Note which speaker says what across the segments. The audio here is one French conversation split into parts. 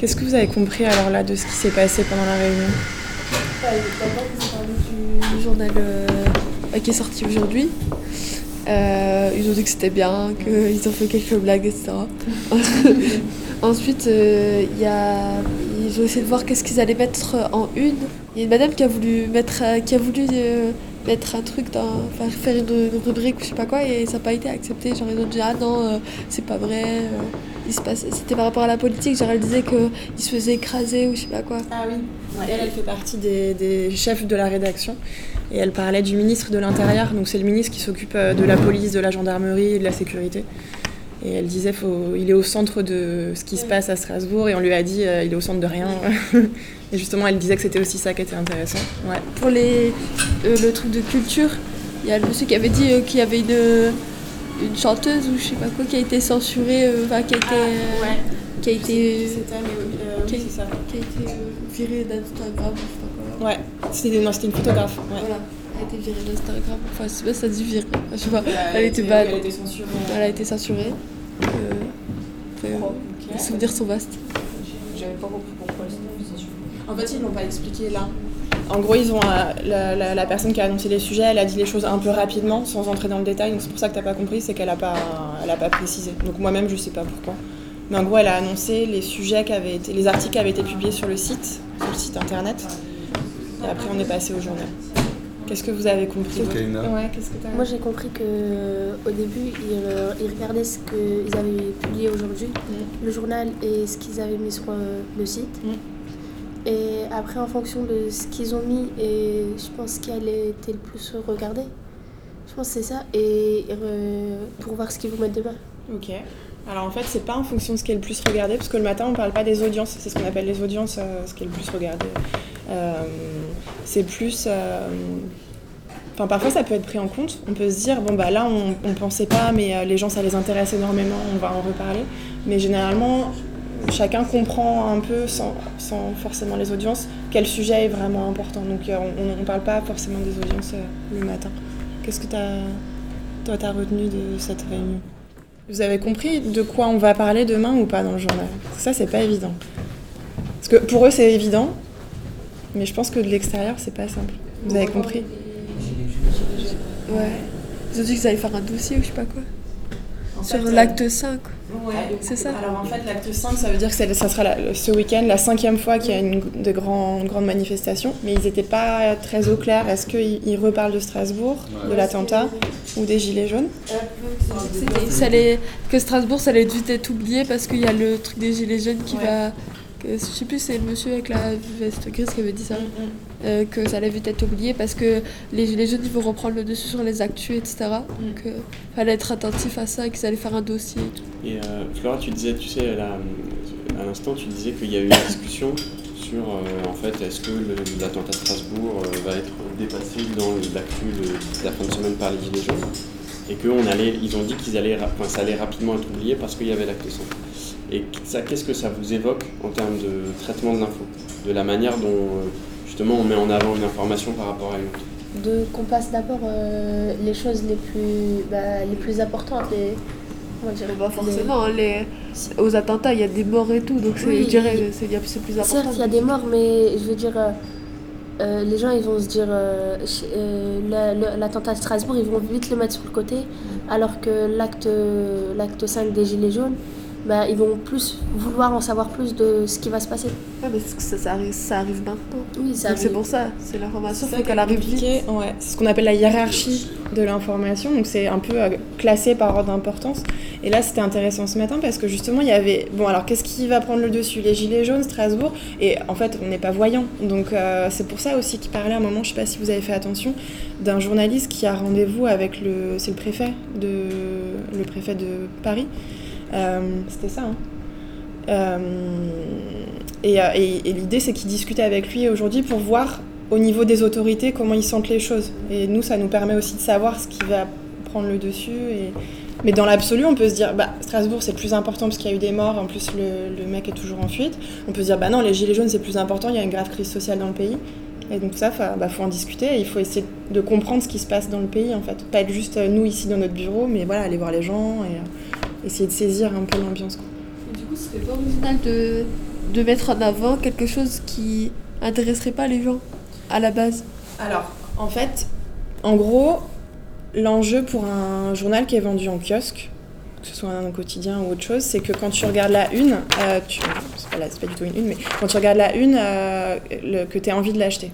Speaker 1: Qu'est-ce que vous avez compris alors là de ce qui s'est passé pendant la réunion?
Speaker 2: D'abord, ils ont parlé du journal euh, qui est sorti aujourd'hui. Euh, ils ont dit que c'était bien, qu'ils ont fait quelques blagues, etc. Ensuite, euh, y a, ils ont essayé de voir qu'est-ce qu'ils allaient mettre en une. Il y a une madame qui a voulu mettre, qui a voulu mettre un truc dans, faire une, rubrique je sais pas quoi et ça n'a pas été accepté. Genre ils ont dit ah non, c'est pas vrai. Il se passe, c'était par rapport à la politique. Genre elle disait que il se faisait écraser ou je sais pas quoi.
Speaker 1: Ah oui. Elle, elle fait partie des, des chefs de la rédaction et elle parlait du ministre de l'Intérieur. Donc c'est le ministre qui s'occupe euh, de la police, de la gendarmerie et de la sécurité. Et elle disait faut, il est au centre de ce qui se passe à Strasbourg et on lui a dit euh, il est au centre de rien. et justement elle disait que c'était aussi ça qui était intéressant. Ouais.
Speaker 2: Pour les, euh, le truc de culture, il y a le monsieur qui avait dit euh, qu'il y avait une, une chanteuse ou je sais pas quoi qui a été censurée, euh, enfin qui a été, euh, qui a été,
Speaker 1: C'était mais,
Speaker 2: qui-
Speaker 1: oui, c'est ça.
Speaker 2: qui a été euh, virée d'Instagram, je sais pas quoi.
Speaker 1: Ouais. C'était non, c'était une photographe. Ouais.
Speaker 2: Voilà, elle a été virée d'Instagram. Enfin, je sais pas si ça dit virée, je sais pas.
Speaker 1: Elle,
Speaker 2: Elle était bad.
Speaker 1: Elle était censurée.
Speaker 2: Elle a été censurée. Euh, après,
Speaker 1: Ok.
Speaker 2: les souvenirs sont vastes.
Speaker 3: J'avais pas compris pourquoi.
Speaker 1: En fait, ils l'ont pas expliqué là. En gros, ils ont euh, la, la- la personne qui a annoncé les sujets, elle a dit les choses un peu rapidement, sans entrer dans le détail. Donc c'est pour ça que t'as pas compris, c'est qu'elle a pas, elle a pas précisé. Donc moi-même, je sais pas pourquoi. Mais en gros, elle a annoncé les sujets qui avaient été, les articles qui avaient été publiés sur le site, sur le site internet. Et après, on est passé au journal. Qu'est-ce que vous avez compris
Speaker 4: Ok, Ina.
Speaker 1: Ouais, qu'est-ce que t'as
Speaker 5: Moi j'ai compris que euh, au début ils, euh, ils regardaient ce qu'ils avaient publié aujourd'hui, le journal et ce qu'ils avaient mis sur euh, le site.
Speaker 1: Mm.
Speaker 5: Et après en fonction de ce qu'ils ont mis et je pense allait été le plus regardé. Je pense que c'est ça. Et pour voir ce qu'ils vont mettre demain.
Speaker 1: Ok. Alors en fait, c'est pas en fonction de ce qui est le plus regardé, parce que le matin, on parle pas des audiences. C'est ce qu'on appelle les audiences, euh, ce qui est le plus regardé. Euh, c'est plus. euh, Enfin, parfois, ça peut être pris en compte. On peut se dire, bon, bah là, on, on pensait pas, mais les gens, ça les intéresse énormément, on va en reparler. Mais généralement, chacun comprend un peu, sans, sans forcément les audiences, quel sujet est vraiment important. Donc, euh, on ne parle pas forcément des audiences euh, le matin. Qu'est-ce que t'as, toi, t'as retenu de cette réunion Vous avez compris de quoi on va parler demain ou pas dans le journal Ça, c'est pas évident. Parce que pour eux, c'est évident, mais je pense que de l'extérieur, c'est pas simple. Vous avez compris
Speaker 2: Ouais. Ils ont dit qu'ils allaient faire un dossier ou je sais pas quoi. Sur
Speaker 1: euh,
Speaker 2: l'acte 5.
Speaker 1: Ouais,
Speaker 2: C'est ça
Speaker 1: Alors en fait, l'acte 5, ça veut dire que ça sera la- ce week-end la cinquième fois qu'il y a une de grandes grandes manifestations, mais ils n'étaient pas très au clair. Est-ce qu'ils ils reparlent de Strasbourg, de l'attentat ou des Gilets jaunes?
Speaker 2: Ça allait- que Strasbourg, ça allait vite être oublié parce qu'il y a le truc des gilets jaunes qui
Speaker 1: Ouais.
Speaker 2: va. Que- je sais plus, c'est le monsieur avec la veste grise qui avait dit ça. euh, que ça allait vite être oublié parce que les gilets jaunes ils vont reprendre le dessus sur les actus, etc. Donc euh, fallait être attentif à ça et qu'ils allaient faire un dossier.
Speaker 6: Et euh, Flora, tu disais, tu sais, là, à l'instant, tu disais qu'il y a eu une discussion sur, euh, en fait, est-ce que l'attentat de Strasbourg euh, va être dépassé dans l'actu de, de la fin de semaine par les Gilets jaunes et qu'on allait, ils ont dit qu'ils allaient, enfin, ça allait rapidement être oublié parce qu'il y avait l'acte 100. Et ça, qu'est-ce que ça vous évoque en termes de traitement de l'info, de la manière dont euh, justement on met en avant une information par rapport à une autre?
Speaker 5: De qu'on passe d'abord euh, les choses les plus, bah, les plus importantes. Les, dire,
Speaker 2: Pas forcément, hein, les... aux attentats il y a des morts et tout, donc c'est-
Speaker 5: Oui.
Speaker 2: je dirais que c'est plus important.
Speaker 5: Certes, il y a des morts, mais je veux dire, euh, les gens ils vont se dire, euh, euh, l'attentat de Strasbourg, ils vont vite le mettre sur le côté, alors que l'acte l'acte 5 des Gilets jaunes, bah, ils vont plus vouloir en savoir plus de ce qui va se passer.
Speaker 2: Ouais, que ça, ça arrive, ça arrive maintenant.
Speaker 5: Oui, ça
Speaker 2: c'est pour ça, c'est l'information, faut qu'elle arrive vite.
Speaker 1: ouais. C'est ce qu'on appelle la hiérarchie de l'information. Donc c'est un peu euh, classé par ordre d'importance. Et là, c'était intéressant ce matin parce que justement, il y avait. Bon, alors qu'est-ce qui va prendre le dessus? Les Gilets jaunes, Strasbourg. Et en fait, on n'est pas voyant. Donc euh, c'est pour ça aussi qu'il parlait à un moment, je sais pas si vous avez fait attention, d'un journaliste qui a rendez-vous avec le. C'est le préfet de, préfet de Paris. Euh, c'était ça, hein. Euh, et, et- et l'idée, c'est qu'il discutait avec lui aujourd'hui pour voir au niveau des autorités comment ils sentent les choses. Et nous, ça nous permet aussi de savoir ce qui va prendre le dessus. Mais dans l'absolu, on peut se dire, bah, Strasbourg, c'est plus important parce qu'il y a eu des morts, en plus le, le mec est toujours en fuite. On peut se dire, bah non, les Gilets jaunes, c'est plus important, il y a une grave crise sociale dans le pays. Et donc ça, il bah, faut en discuter et il faut essayer de comprendre ce qui se passe dans le pays, en fait. Pas être juste euh, nous ici dans notre bureau, mais voilà, aller voir les gens et euh, essayer de saisir un peu l'ambiance.
Speaker 2: du coup, c'était pas original de de mettre en avant quelque chose qui intéresserait pas les gens à la base?
Speaker 1: Alors, en fait, en gros, l'enjeu pour un journal qui est vendu en kiosque, que ce soit un quotidien ou autre chose, c'est que quand tu regardes la une, euh, tu, c'est, pas du tout une une, mais quand tu regardes la une, euh, que tu as envie de l'acheter.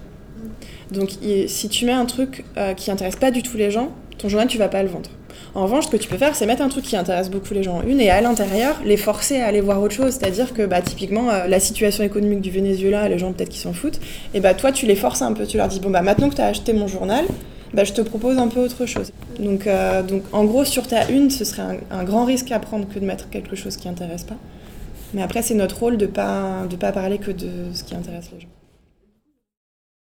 Speaker 1: Donc si tu mets un truc euh, qui intéresse pas du tout les gens, ton journal tu vas pas le vendre. En revanche, ce que tu peux faire, c'est mettre un truc qui intéresse beaucoup les gens en une et à l'intérieur, les forcer à aller voir autre chose. C'est-à-dire que bah, typiquement, la situation économique du Venezuela, les gens peut-être qui s'en foutent, et bah toi tu les forces un peu. Tu leur dis, bon bah maintenant que tu as acheté mon journal, bah, je te propose un peu autre chose. Donc, euh, en gros, sur ta une, ce serait un, grand risque à prendre que de mettre quelque chose qui intéresse pas. Mais après, c'est notre rôle de pas, de pas parler que de ce qui intéresse les gens.